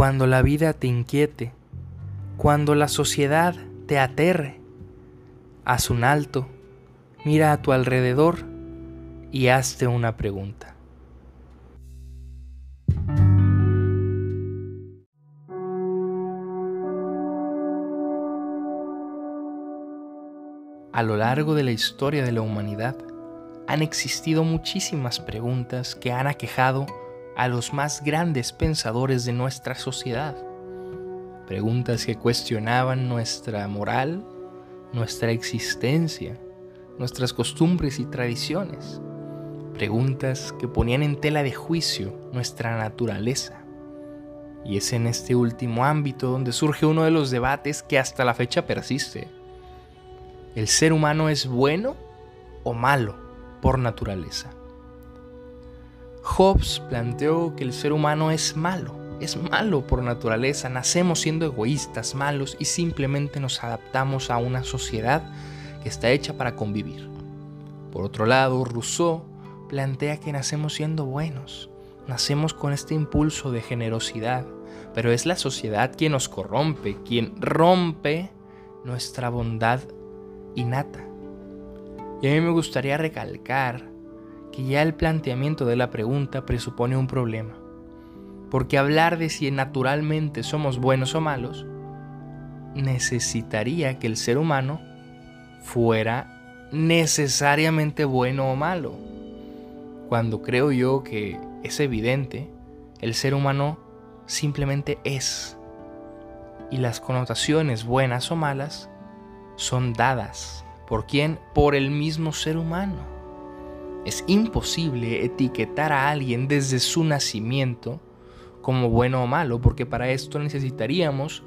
cuando la vida te inquiete, cuando la sociedad te aterre, haz un alto, mira a tu alrededor y hazte una pregunta. A lo largo de la historia de la humanidad han existido muchísimas preguntas que han aquejado a los más grandes pensadores de nuestra sociedad. Preguntas que cuestionaban nuestra moral, nuestra existencia, nuestras costumbres y tradiciones. Preguntas que ponían en tela de juicio nuestra naturaleza. Y es en este último ámbito donde surge uno de los debates que hasta la fecha persiste ¿El ser humano es bueno o malo por naturaleza? Hobbes planteó que el ser humano es malo, es malo por naturaleza, nacemos siendo egoístas, malos y simplemente nos adaptamos a una sociedad que está hecha para convivir. Por otro lado, Rousseau plantea que nacemos siendo buenos, nacemos con este impulso de generosidad, pero es la sociedad quien nos corrompe, quien rompe nuestra bondad innata. Y a mí me gustaría recalcar que ya el planteamiento de la pregunta presupone un problema. Porque hablar de si naturalmente somos buenos o malos necesitaría que el ser humano fuera necesariamente bueno o malo. Cuando creo yo que es evidente, el ser humano simplemente es. Y las connotaciones buenas o malas son dadas. ¿Por quién? Por el mismo ser humano. Es imposible etiquetar a alguien desde su nacimiento como bueno o malo, porque para esto necesitaríamos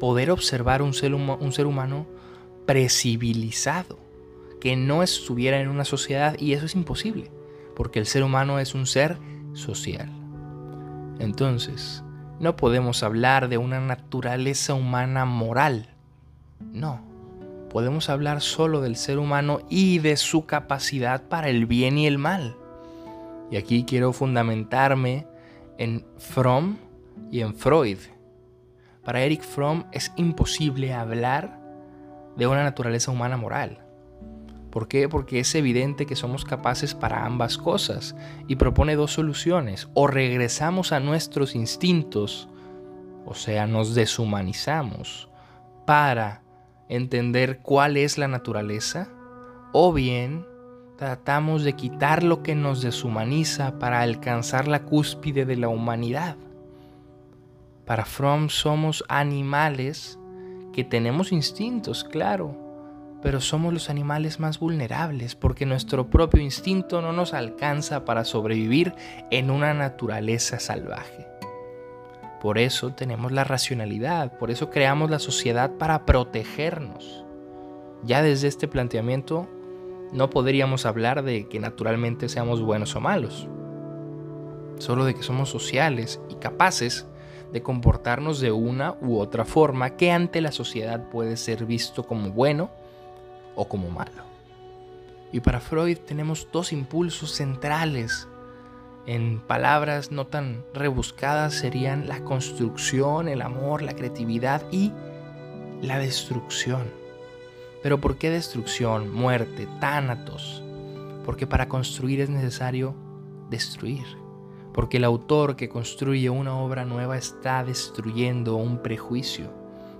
poder observar un ser, un ser humano precivilizado, que no estuviera en una sociedad, y eso es imposible, porque el ser humano es un ser social. Entonces, no podemos hablar de una naturaleza humana moral, no podemos hablar solo del ser humano y de su capacidad para el bien y el mal. Y aquí quiero fundamentarme en Fromm y en Freud. Para Eric Fromm es imposible hablar de una naturaleza humana moral. ¿Por qué? Porque es evidente que somos capaces para ambas cosas y propone dos soluciones. O regresamos a nuestros instintos, o sea, nos deshumanizamos para entender cuál es la naturaleza, o bien tratamos de quitar lo que nos deshumaniza para alcanzar la cúspide de la humanidad. Para Fromm somos animales que tenemos instintos, claro, pero somos los animales más vulnerables porque nuestro propio instinto no nos alcanza para sobrevivir en una naturaleza salvaje. Por eso tenemos la racionalidad, por eso creamos la sociedad para protegernos. Ya desde este planteamiento no podríamos hablar de que naturalmente seamos buenos o malos, solo de que somos sociales y capaces de comportarnos de una u otra forma que ante la sociedad puede ser visto como bueno o como malo. Y para Freud tenemos dos impulsos centrales en palabras no tan rebuscadas serían la construcción, el amor, la creatividad y la destrucción. Pero ¿por qué destrucción, muerte, tánatos? Porque para construir es necesario destruir. Porque el autor que construye una obra nueva está destruyendo un prejuicio.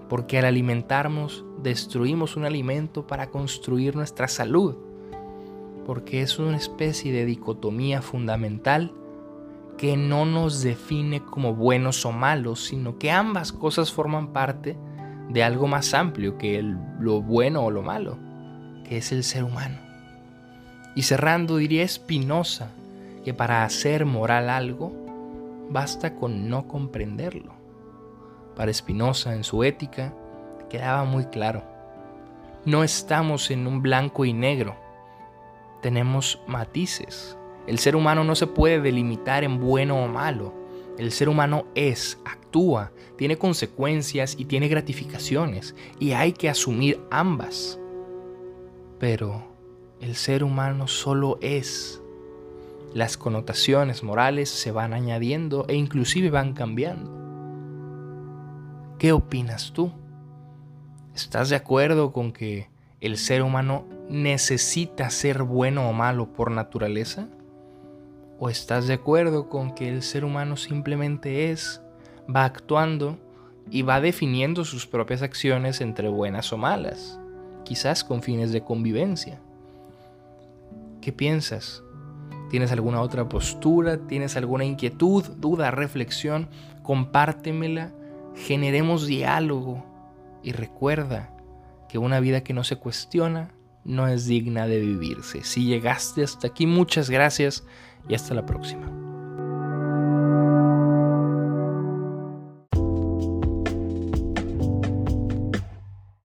Porque al alimentarnos destruimos un alimento para construir nuestra salud porque es una especie de dicotomía fundamental que no nos define como buenos o malos, sino que ambas cosas forman parte de algo más amplio que lo bueno o lo malo, que es el ser humano. Y cerrando diría Spinoza que para hacer moral algo basta con no comprenderlo. Para Spinoza en su ética quedaba muy claro, no estamos en un blanco y negro, tenemos matices. El ser humano no se puede delimitar en bueno o malo. El ser humano es, actúa, tiene consecuencias y tiene gratificaciones, y hay que asumir ambas. Pero el ser humano solo es. Las connotaciones morales se van añadiendo e inclusive van cambiando. ¿Qué opinas tú? ¿Estás de acuerdo con que el ser humano necesita ser bueno o malo por naturaleza? ¿O estás de acuerdo con que el ser humano simplemente es, va actuando y va definiendo sus propias acciones entre buenas o malas, quizás con fines de convivencia? ¿Qué piensas? ¿Tienes alguna otra postura? ¿Tienes alguna inquietud, duda, reflexión? Compártemela, generemos diálogo y recuerda que una vida que no se cuestiona no es digna de vivirse. Si llegaste hasta aquí, muchas gracias y hasta la próxima.